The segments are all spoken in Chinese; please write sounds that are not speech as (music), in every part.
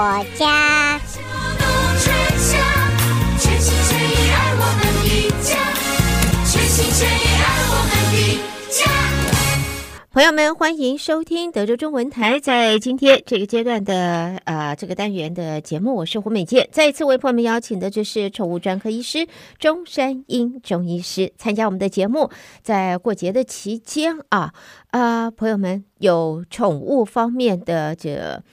我家。朋友们，欢迎收听德州中文台。在今天这个阶段的呃这个单元的节目，我是胡美健。再一次为朋友们邀请的就是宠物专科医师钟山英钟医师参加我们的节目。在过节的期间啊啊、朋友们有宠物方面的这。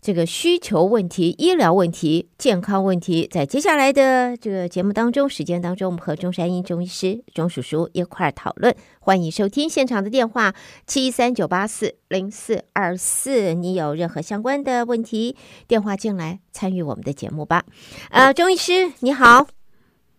这个需求问题、医疗问题、健康问题，在接下来的这个节目当中、时间当中，我们和中山英中医师、钟叔叔一块儿讨论。欢迎收听现场的电话七三九八四零四二四，你有任何相关的问题，电话进来参与我们的节目吧。呃，钟医师你好。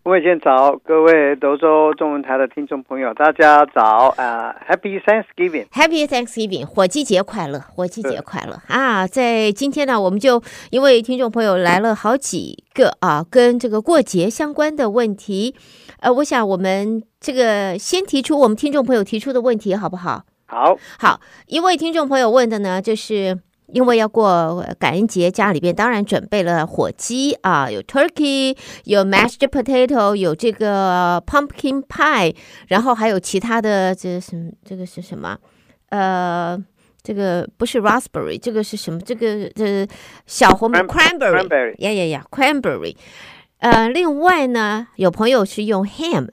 各位早，各位德州中文台的听众朋友，大家早啊！Uh，Happy Thanksgiving，Happy Thanksgiving，火鸡节快乐，火鸡节快乐啊！在今天呢，我们就因为听众朋友来了好几个啊，跟这个过节相关的问题，呃，我想我们这个先提出我们听众朋友提出的问题，好不好？好，好，一位听众朋友问的呢，就是。因为要过感恩节，家里边当然准备了火鸡啊，有 turkey，有 mashed potato，有这个 pumpkin pie，然后还有其他的这什么这个是什么？呃，这个不是 raspberry，这个是什么？这个这小红 cranberry，呀呀呀，cranberry。呃，另外呢，有朋友是用 ham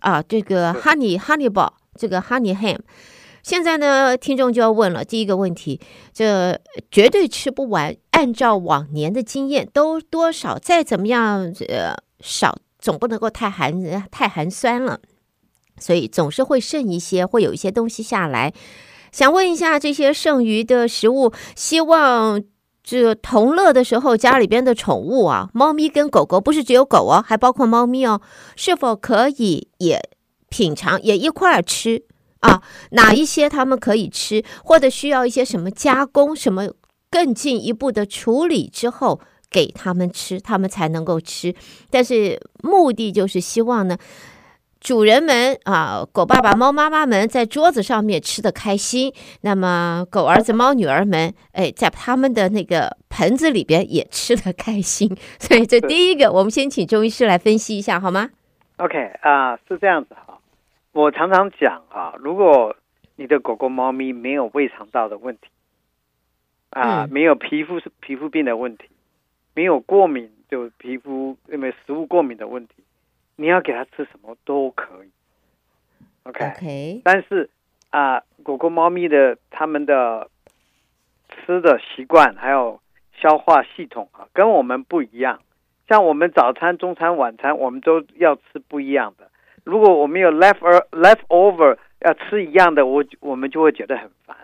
啊，这个 honey honey ball，这个 honey ham。现在呢，听众就要问了，第一个问题，这绝对吃不完。按照往年的经验，都多少再怎么样，呃，少总不能够太寒太寒酸了，所以总是会剩一些，会有一些东西下来。想问一下，这些剩余的食物，希望这同乐的时候，家里边的宠物啊，猫咪跟狗狗，不是只有狗哦，还包括猫咪哦，是否可以也品尝，也一块儿吃？啊，哪一些他们可以吃，或者需要一些什么加工、什么更进一步的处理之后给他们吃，他们才能够吃。但是目的就是希望呢，主人们啊，狗爸爸、猫妈妈们在桌子上面吃的开心，那么狗儿子、猫女儿们，哎，在他们的那个盆子里边也吃的开心。(laughs) 所以这第一个，我们先请中医师来分析一下，好吗？OK 啊，是这样子。我常常讲啊，如果你的狗狗、猫咪没有胃肠道的问题，啊，没有皮肤是皮肤病的问题，没有过敏就皮肤因为食物过敏的问题，你要给它吃什么都可以。OK，, okay. 但是啊，狗狗、猫咪的它们的吃的习惯还有消化系统啊，跟我们不一样。像我们早餐、中餐、晚餐，我们都要吃不一样的。如果我们有 left leftover 要吃一样的，我我们就会觉得很烦。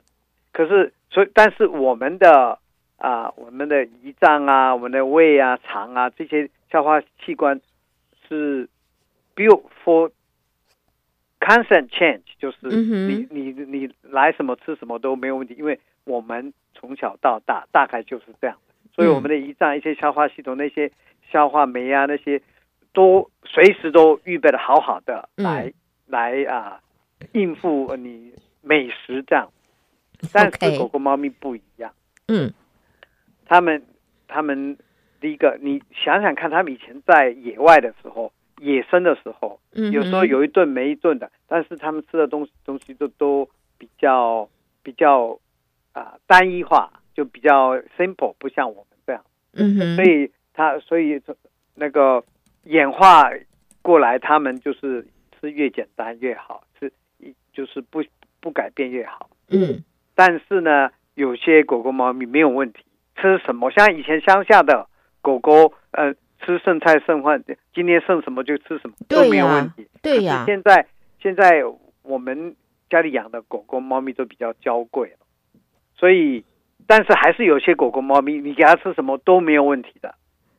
可是，所以，但是我们的啊，我们的胰脏啊，我们的胃啊、肠啊这些消化器官是 built for constant change，就是你你你来什么吃什么都没有问题，因为我们从小到大大概就是这样。所以，我们的胰脏一些消化系统那些消化酶啊那些。都随时都预备的好好的来、嗯、来啊应付你美食这样，但是狗狗猫咪不一样，嗯，他们他们第一个你想想看，他们以前在野外的时候，野生的时候，嗯，有时候有一顿没一顿的，但是他们吃的东西东西都都比较比较啊、呃、单一化，就比较 simple，不像我们这样，嗯，所以他所以那个。演化过来，他们就是是越简单越好，吃就是不不改变越好。嗯，但是呢，有些狗狗猫咪没有问题，吃什么像以前乡下的狗狗，呃，吃剩菜剩饭，今天剩什么就吃什么都没有问题。对呀，现在现在我们家里养的狗狗猫咪都比较娇贵了，所以但是还是有些狗狗猫咪，你给它吃什么都没有问题的，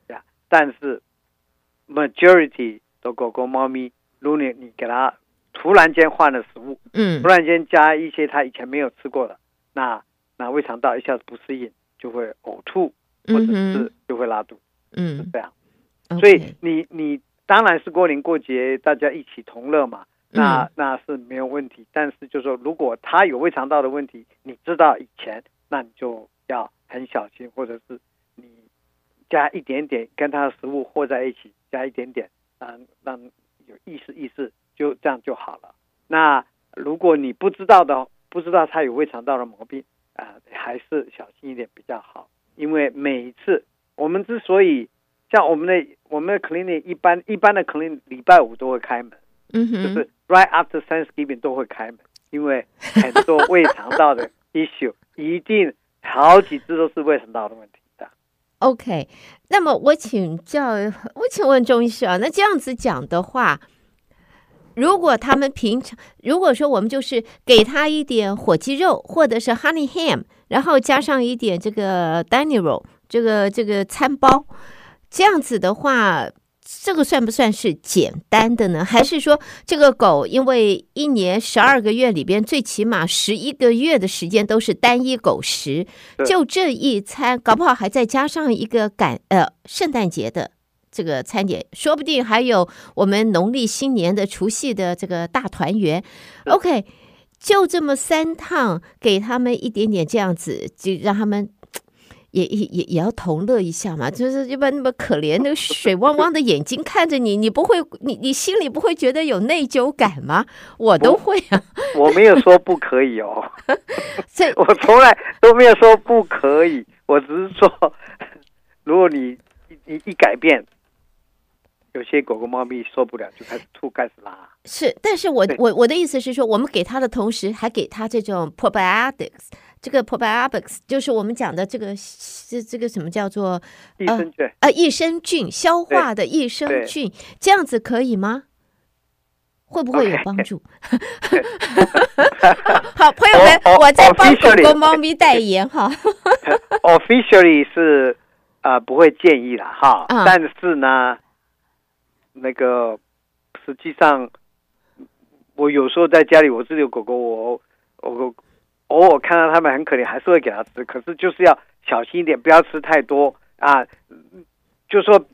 呀，但是。Majority 的狗狗、猫咪，如果你你给它突然间换了食物，嗯，突然间加一些它以前没有吃过的，那那胃肠道一下子不适应，就会呕吐，或者是就会拉肚，嗯，是这样。嗯、所以你你当然是过年过节大家一起同乐嘛，那那是没有问题。但是就是说，如果它有胃肠道的问题，你知道以前，那你就要很小心，或者是你加一点点跟它的食物和在一起，加一点点，让让有意识意识，就这样就好了。那如果你不知道的，不知道他有胃肠道的毛病啊、呃，还是小心一点比较好。因为每一次我们之所以像我们的我们的 clinic 一般一般的 clinic 礼拜五都会开门，嗯哼，就是 right after Thanksgiving 都会开门，因为很多胃肠道的 (laughs) issue 一定好几次都是胃肠道的问题的。OK，那么我请教，(laughs) 我请问钟医师啊，那这样子讲的话。如果他们平常，如果说我们就是给他一点火鸡肉，或者是 honey ham，然后加上一点这个 dining roll，这个这个餐包，这样子的话，这个算不算是简单的呢？还是说这个狗因为一年十二个月里边，最起码十一个月的时间都是单一狗食，就这一餐，搞不好还再加上一个感呃圣诞节的。这个餐点，说不定还有我们农历新年的除夕的这个大团圆。OK，就这么三趟，给他们一点点这样子，就让他们也也也也要同乐一下嘛。就是一般那么可怜，那个水汪汪的眼睛看着你，你不会，你你心里不会觉得有内疚感吗？我都会啊。我，没有说不可以哦，(laughs) 这我从来都没有说不可以，我只是说，如果你一一改变。有些狗狗、猫咪受不了，就开始吐，开始拉。是，但是我我我的意思是说，我们给它的同时，还给它这种 probiotics，这个 probiotics 就是我们讲的这个这这个什么叫做益生菌啊，益生菌，消化的益生菌，这样子可以吗？会不会有帮助. (laughs) 好，朋友们，oh, oh, 我在帮狗狗、猫咪代言哈。(laughs) Officially 是啊、呃，不会建议了哈，嗯、但是呢。那个实际上，我有时候在家里，我自己有狗狗，我我偶尔看到他们很可怜，还是会给他吃。可是就是要小心一点，不要吃太多啊。就说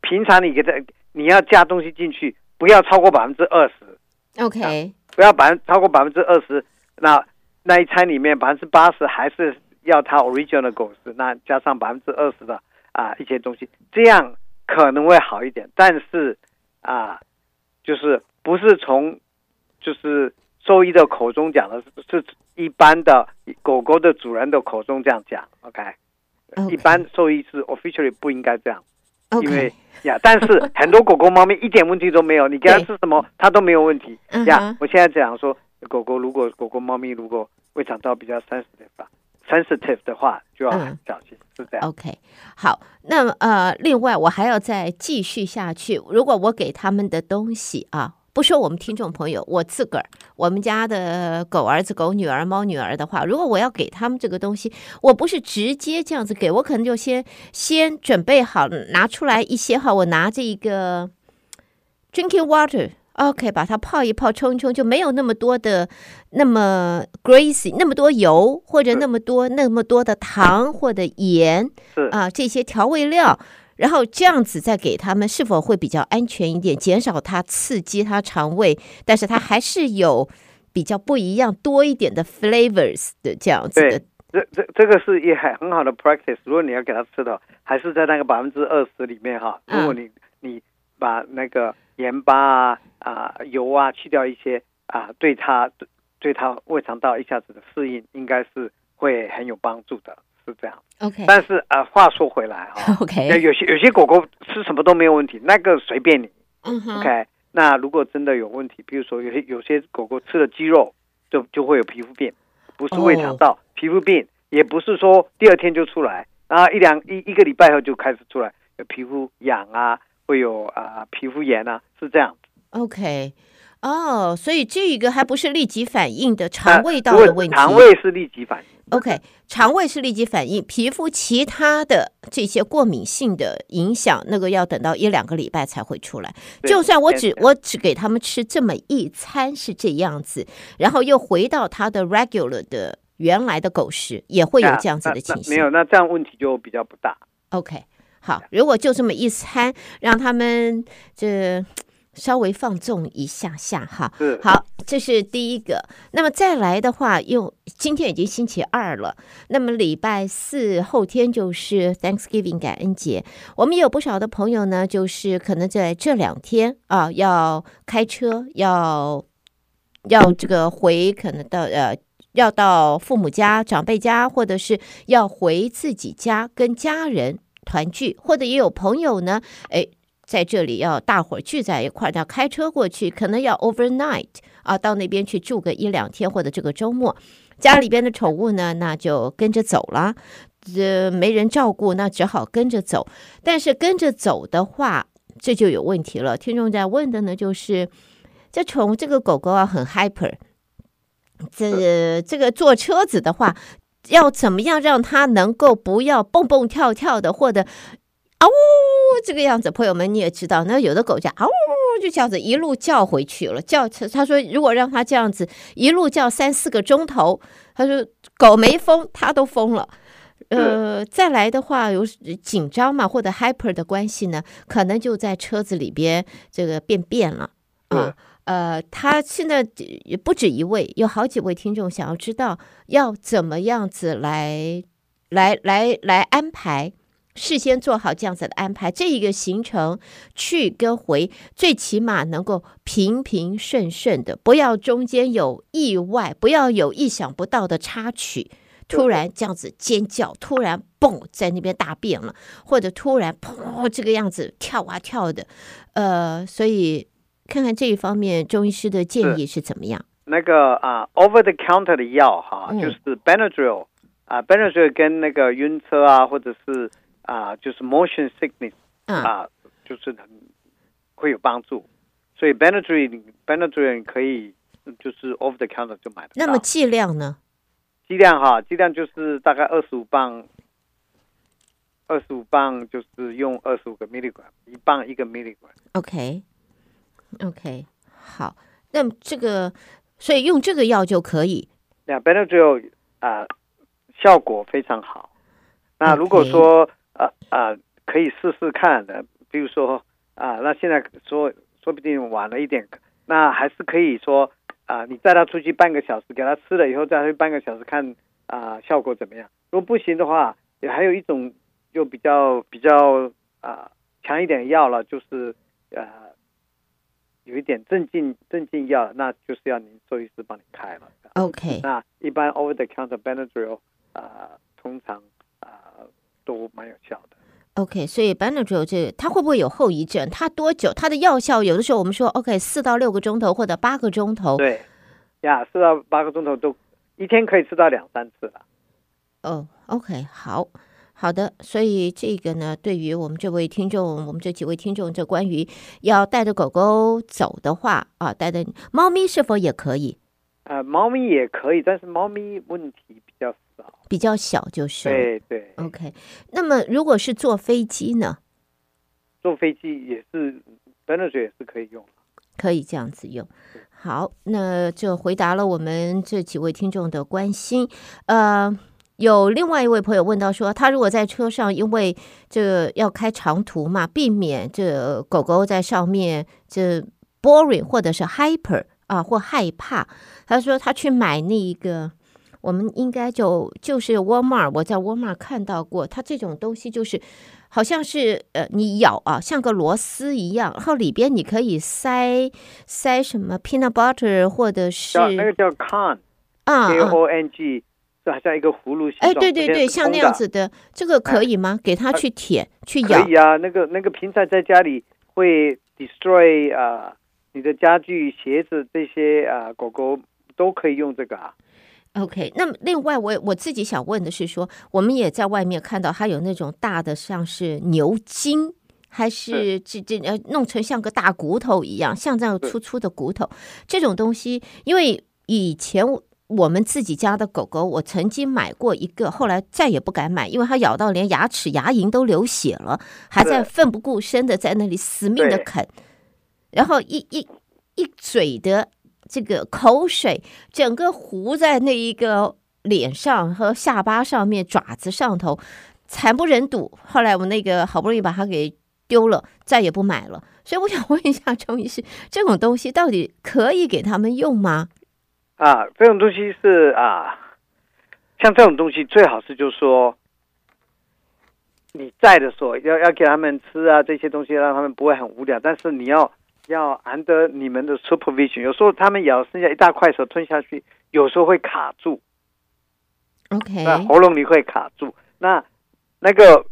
平常你给他，你要加东西进去，不要超过百分之二十。OK，啊，不要百分超过百分之二十。那那一餐里面百分之八十还是要他 original 的狗食，那加上百分之二十的啊一些东西，这样可能会好一点。但是。啊，就是不是从就是兽医的口中讲的，是一般的狗狗的主人的口中这样讲。OK，okay. 一般兽医是 officially 不应该这样.因为呀，但是很多狗狗、猫咪一点问题都没有，你给它吃什么，它都没有问题。呀，我现在讲说，狗狗如果狗狗、猫咪如果胃肠道比较 sensitive 吧。sensitive 的话就要很小心，嗯、是这样。OK，好，那么呃，另外我还要再继续下去。如果我给他们的东西啊，不说我们听众朋友，我自个儿，我们家的狗儿子、狗女儿、猫女儿的话，如果我要给他们这个东西，我不是直接这样子给，我可能就先先准备好拿出来一些哈，我拿着一个 drinking water。OK，把它泡一泡，冲一冲，就没有那么多的那么 greasy，那么多油或者那么多那么多的糖或者盐，是啊，这些调味料，然后这样子再给他们，是否会比较安全一点，减少它刺激它肠胃，但是它还是有比较不一样多一点的 flavors 的这样子的。这这这个是一很很好的 practice。如果你要给他吃的，还是在那个百分之二十里面哈。如果你、嗯、你把那个盐巴啊。啊，油啊，去掉一些啊，对它对它胃肠道一下子的适应，应该是会很有帮助的，是这样。OK，但是啊，话说回来啊，(laughs) OK，有些有些狗狗吃什么都没有问题，那个随便你。嗯哼。OK，那如果真的有问题，比如说有些有些狗狗吃了鸡肉，就就会有皮肤病，不是胃肠道、oh. 皮肤病，也不是说第二天就出来，然后一两一一个礼拜后就开始出来，有皮肤痒啊，会有啊皮肤炎啊，是这样。OK，哦，oh, 所以这一个还不是立即反应的肠胃道的问题。肠胃是立即反应。OK，肠胃是立即反应，皮肤其他的这些过敏性的影响，那个要等到一两个礼拜才会出来。就算我只我只给他们吃这么一餐是这样子，然后又回到他的 regular 的原来的狗食，也会有这样子的情形。没有，那这样问题就比较不大。OK，好，如果就这么一餐让他们这。稍微放纵一下下哈。是好，这是第一个。那么再来的话，又今天已经星期二了，那么礼拜四后天就是 Thanksgiving 感恩节。我们有不少的朋友呢，就是可能在这两天啊，要开车，要要这个回，可能到呃。要到父母家、长辈家，或者是要回自己家跟家人团聚，或者也有朋友呢，哎，在这里要大伙儿聚在一块儿，要开车过去，可能要 overnight 啊，到那边去住个一两天，或者这个周末，家里边的宠物呢，那就跟着走了，这没人照顾，那只好跟着走。但是跟着走的话，这就有问题了。听众在问的呢，就是这宠物这个狗狗啊，很 hyper。这这个坐车子的话，要怎么样让它能够不要蹦蹦跳跳的，或者嗷呜这个样子？朋友们你也知道，那有的狗叫嗷呜就这样子一路叫回去了。叫他说，如果让他这样子一路叫三四个钟头，他说狗没疯，他都疯了。呃，再来的话有紧张嘛，或者 hyper 的关系呢，可能就在车子里边这个便便了啊。呃，他现在也不止一位，有好几位听众想要知道要怎么样子来来来来安排，事先做好这样子的安排，这一个行程去跟回，最起码能够平平顺顺的，不要中间有意外，不要有意想不到的插曲，突然这样子尖叫，突然蹦在那边大便了，或者突然砰这个样子跳啊跳的，呃，所以。看看这一方面，中医师的建议是怎么样？那个啊，over the counter 的药哈，嗯、就是 Benadryl 啊，Benadryl 跟那个晕车啊，或者是啊，就是 motion sickness 啊，嗯、就是很会有帮助。所以 Benadryl Benadryl 可以就是 over the counter 就买的。那么剂量呢？剂量哈，剂量就是大概二十五磅，二十五磅就是用二十五个 milligram，一磅一个 milligram。OK。OK，好，那么这个，所以用这个药就可以。那 Benadryl 啊，效果非常好。那如果说啊啊，可以试试看的，比如说啊，那现在说说不定晚了一点，那还是可以说啊，你带他出去半个小时，给他吃了以后再去半个小时看啊效果怎么样。如果不行的话，也还有一种就比较比较啊强一点的药了，就是啊。有一点镇静镇静药，那就是要您兽医师帮你开了。OK，那一般 over the counter Benadryl 啊、呃，通常都蛮有效的。OK，所以 Benadryl 这个、它会不会有后遗症？它多久？它的药效有的时候我们说 OK 四到六个钟头或者八个钟头。对，呀，四到八个钟头都一天可以吃到两三次了。哦、oh，OK，好。好的，所以这个呢，对于我们这位听众，我们这几位听众，这关于要带着狗狗走的话啊，带着猫咪是否也可以？呃，猫咪也可以，但是猫咪问题比较少，比较小就是。对对。OK，那么如果是坐飞机呢？坐飞机也是，Benadryl 也是可以用，可以这样子用。好，那就回答了我们这几位听众的关心，呃。有另外一位朋友问到说，他如果在车上，因为这要开长途嘛，避免这狗狗在上面这 boring 或者是 hyper 啊或害怕，他说他去买那一个，我们应该就就是 Walmart，我在 Walmart 看到过，它这种东西就是好像是呃你咬啊像个螺丝一样，然后里边你可以塞塞什么 peanut butter 或者是那个叫 con 啊 k o n g。这好像一个葫芦形状，哎，对对对，像那样子的，这个可以吗？给他去舔，去咬。可以啊，那个那个平常在家里会 destroy 啊，你的家具、鞋子这些啊，狗狗都可以用这个啊。OK，那么另外我我自己想问的是说，我们也在外面看到它有那种大的，像是牛筋，还是这这呃弄成像个大骨头一样，像这样粗粗的骨头，这种东西，因为以前我。我们自己家的狗狗，我曾经买过一个，后来再也不敢买，因为它咬到连牙齿牙龈都流血了，还在奋不顾身的在那里死命的啃，然后一一一嘴的这个口水，整个糊在那一个脸上和下巴上面，爪子上头，惨不忍睹。后来我那个好不容易把它给丢了，再也不买了。所以我想问一下钟医师，这种东西到底可以给他们用吗？啊，这种东西是啊，像这种东西最好是就是说你在的时候要要给他们吃啊，这些东西让他们不会很无聊。但是你要要 under 你们的 supervision，有时候他们咬剩下一大块的时候吞下去，有时候会卡住。OK，那喉咙里会卡住，那那个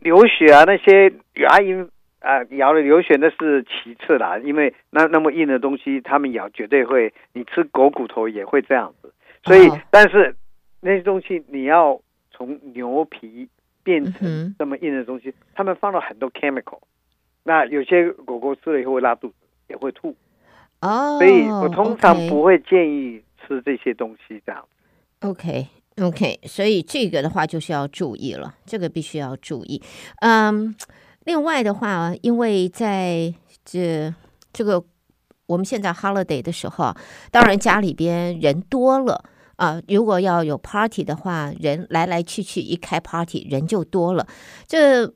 流血啊，那些牙龈啊咬了流血那是其次啦，因为那那么硬的东西，他们咬绝对会，你吃狗骨头也会这样子。所以，oh. 但是那些东西你要从牛皮变成这么硬的东西，他们放了很多 chemical，那有些狗狗吃了以后会拉肚子，也会吐。哦，oh, 所以我通常不会建议吃这些东西这样。OK。OK，所以这个的话就是要注意了，这个必须要注意。嗯，另外的话，因为在这这个我们现在 holiday 的时候啊，当然家里边人多了啊，如果要有 party 的话，人来来去去，一开 party 人就多了。这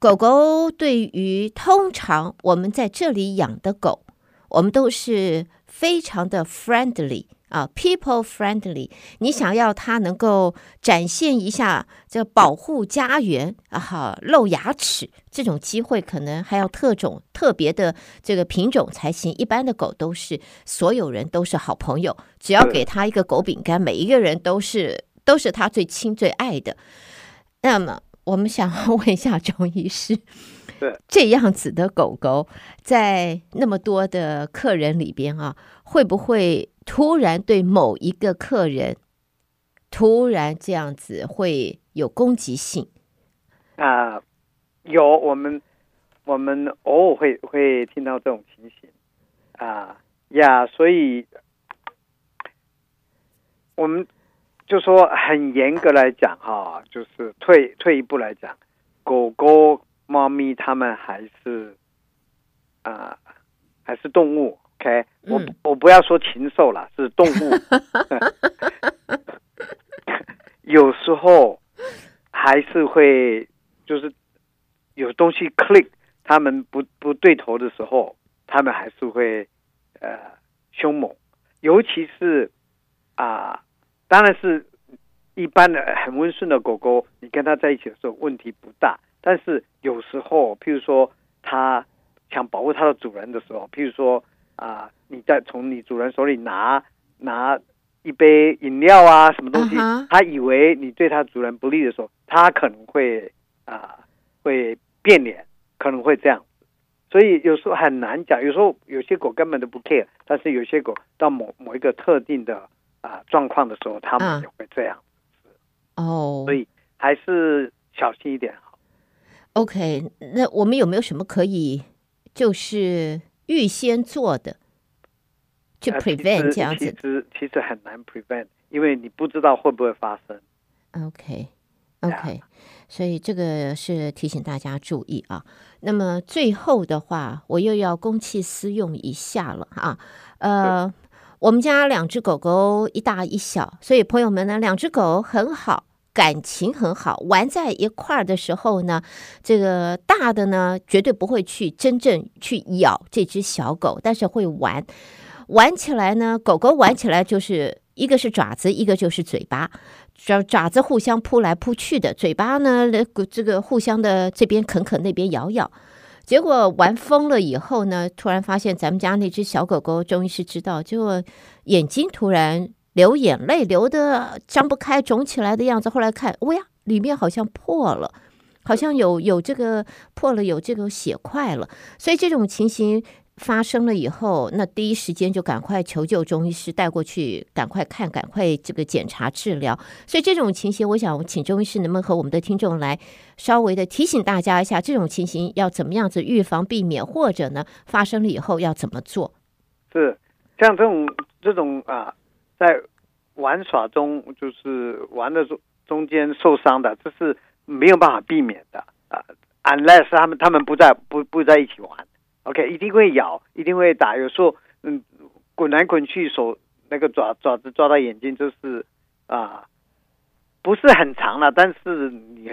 狗狗对于通常我们在这里养的狗，我们都是非常的 friendly。啊，people friendly，你想要它能够展现一下这保护家园啊，哈，露牙齿这种机会，可能还要特种特别的这个品种才行。一般的狗都是所有人都是好朋友，只要给它一个狗饼干，每一个人都是都是它最亲最爱的。那么，我们想要问一下钟医师，对这样子的狗狗在那么多的客人里边啊，会不会？突然对某一个客人，突然这样子会有攻击性啊、呃？有，我们我们偶尔会会听到这种情形啊呀，所以我们就说很严格来讲哈，就是退退一步来讲，狗狗、猫咪它们还是啊、呃、还是动物。OK，我我不要说禽兽了，是动物。(laughs) 有时候还是会，就是有东西 click，他们不不对头的时候，他们还是会呃凶猛。尤其是啊、呃，当然是一般的很温顺的狗狗，你跟它在一起的时候问题不大。但是有时候，譬如说它想保护它的主人的时候，譬如说。啊！你在从你主人手里拿拿一杯饮料啊，什么东西？Uh huh. 他以为你对它主人不利的时候，它可能会啊会变脸，可能会这样。所以有时候很难讲。有时候有些狗根本都不 care，但是有些狗到某某一个特定的啊状况的时候，它们也会这样。哦，uh. 所以还是小心一点好。OK，那我们有没有什么可以就是？预先做的，去 prevent 这样子，其实其实很难 prevent，因为你不知道会不会发生。Okay, Yeah. 所以这个是提醒大家注意啊。那么最后的话，我又要公器私用一下了啊。呃，我们家两只狗狗一大一小，所以朋友们呢，两只狗很好。感情很好，玩在一块儿的时候呢，这个大的呢绝对不会去真正去咬这只小狗，但是会玩。玩起来呢，狗狗玩起来就是一个是爪子，一个就是嘴巴，爪爪子互相扑来扑去的，嘴巴呢这个互相的这边啃啃，那边咬咬。结果玩疯了以后呢，突然发现咱们家那只小狗狗终于是知道，就眼睛突然。流眼泪，流得张不开、肿起来的样子。后来看，哦呀，里面好像破了，好像有有这个破了，有这个血块了。所以这种情形发生了以后，那第一时间就赶快求救中医师带过去，赶快看，赶快这个检查治疗。所以这种情形，我想请中医师能不能和我们的听众来稍微的提醒大家一下，这种情形要怎么样子预防避免，或者呢发生了以后要怎么做？是像这种这种啊。在玩耍中，就是玩的中中间受伤的，这是没有办法避免的啊。Unless 他们他们不在不不在一起玩，OK，一定会咬，一定会打。有时候嗯，滚来滚去，手那个爪爪子抓到眼睛，就是啊，不是很长了，但是你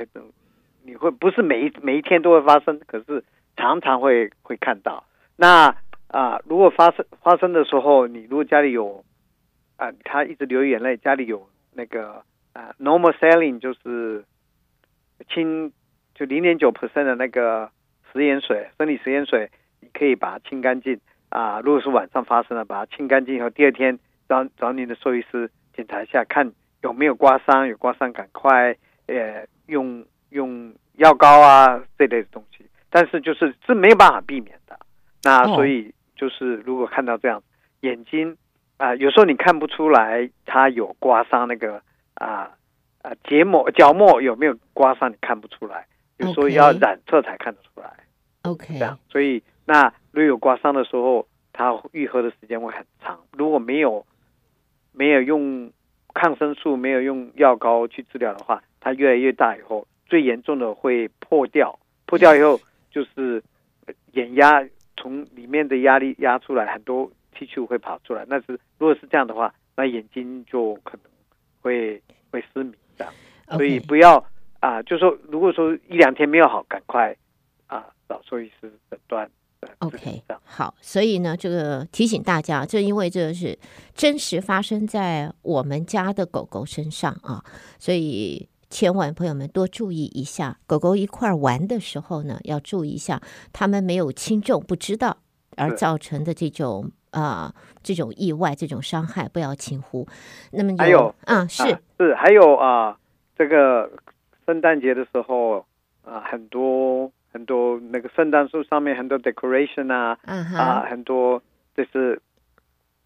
你会不是每一每一天都会发生，可是常常会会看到。那啊、如果发生发生的时候，你如果家里有啊，他一直流眼泪，家里有那个啊，normal saline 就是清就零点九 percent 的那个食盐水，生理食盐水，你可以把它清干净啊。如果是晚上发生了，把它清干净以后，第二天找找你的兽医师检查一下，看有没有刮伤，有刮伤赶快呃用用药膏啊这类的东西。但是就是是没有办法避免的。那所以就是如果看到这样眼睛。啊、呃，有时候你看不出来它有刮伤那个啊啊结膜角膜有没有刮伤，你看不出来。有时候要染色才看得出来。OK，这样，所以那如果有刮伤的时候，它愈合的时间会很长。如果没有没有用抗生素，没有用药膏去治疗的话，它越来越大以后，最严重的会破掉。破掉以后就是眼压从里面的压力压出来很多。气球会跑出来，那是如果是这样的话，那眼睛就可能会会失明这样，Okay. 所以不要啊，就说如果说一两天没有好，赶快啊找兽医师诊断。OK，好，所以呢，这个提醒大家，就因为这是真实发生在我们家的狗狗身上啊，所以千万朋友们多注意一下，狗狗一块玩的时候呢，要注意一下，他们没有轻重不知道而造成的这种。啊、呃，这种意外、这种伤害不要轻忽。那么有还有，啊，是、啊、是还有啊、呃，这个圣诞节的时候啊、呃，很多很多那个圣诞树上面很多 decoration 啊，啊、uh 很多就是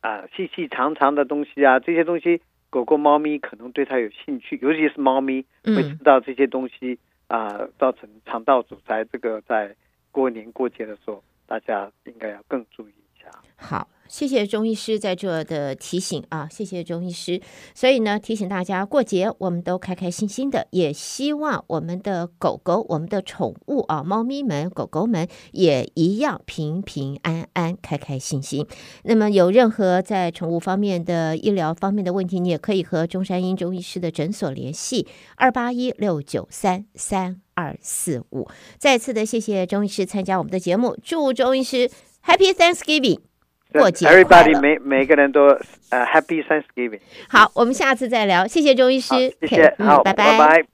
啊、呃、细细长长的东西啊，这些东西狗狗、猫咪可能对它有兴趣，尤其是猫咪会知道这些东西啊、嗯呃，造成肠道阻塞。这个在过年过节的时候，大家应该要更注意。好，谢谢钟医师在这的提醒啊，谢谢钟医师。所以呢，提醒大家过节我们都开开心心的，也希望我们的狗狗、我们的宠物啊，猫咪们、狗狗们也一样平平安安、开开心心。那么有任何在宠物方面的医疗方面的问题，你也可以和中山英钟医师的诊所联系，二八一六九三三二四五。再次的谢谢钟医师参加我们的节目，祝钟医师 Happy Thanksgiving。过节！Everybody，每每个人都呃、uh, Happy Thanksgiving。好，我们下次再聊。谢谢钟医师。谢谢。Okay, 好，拜拜。拜拜。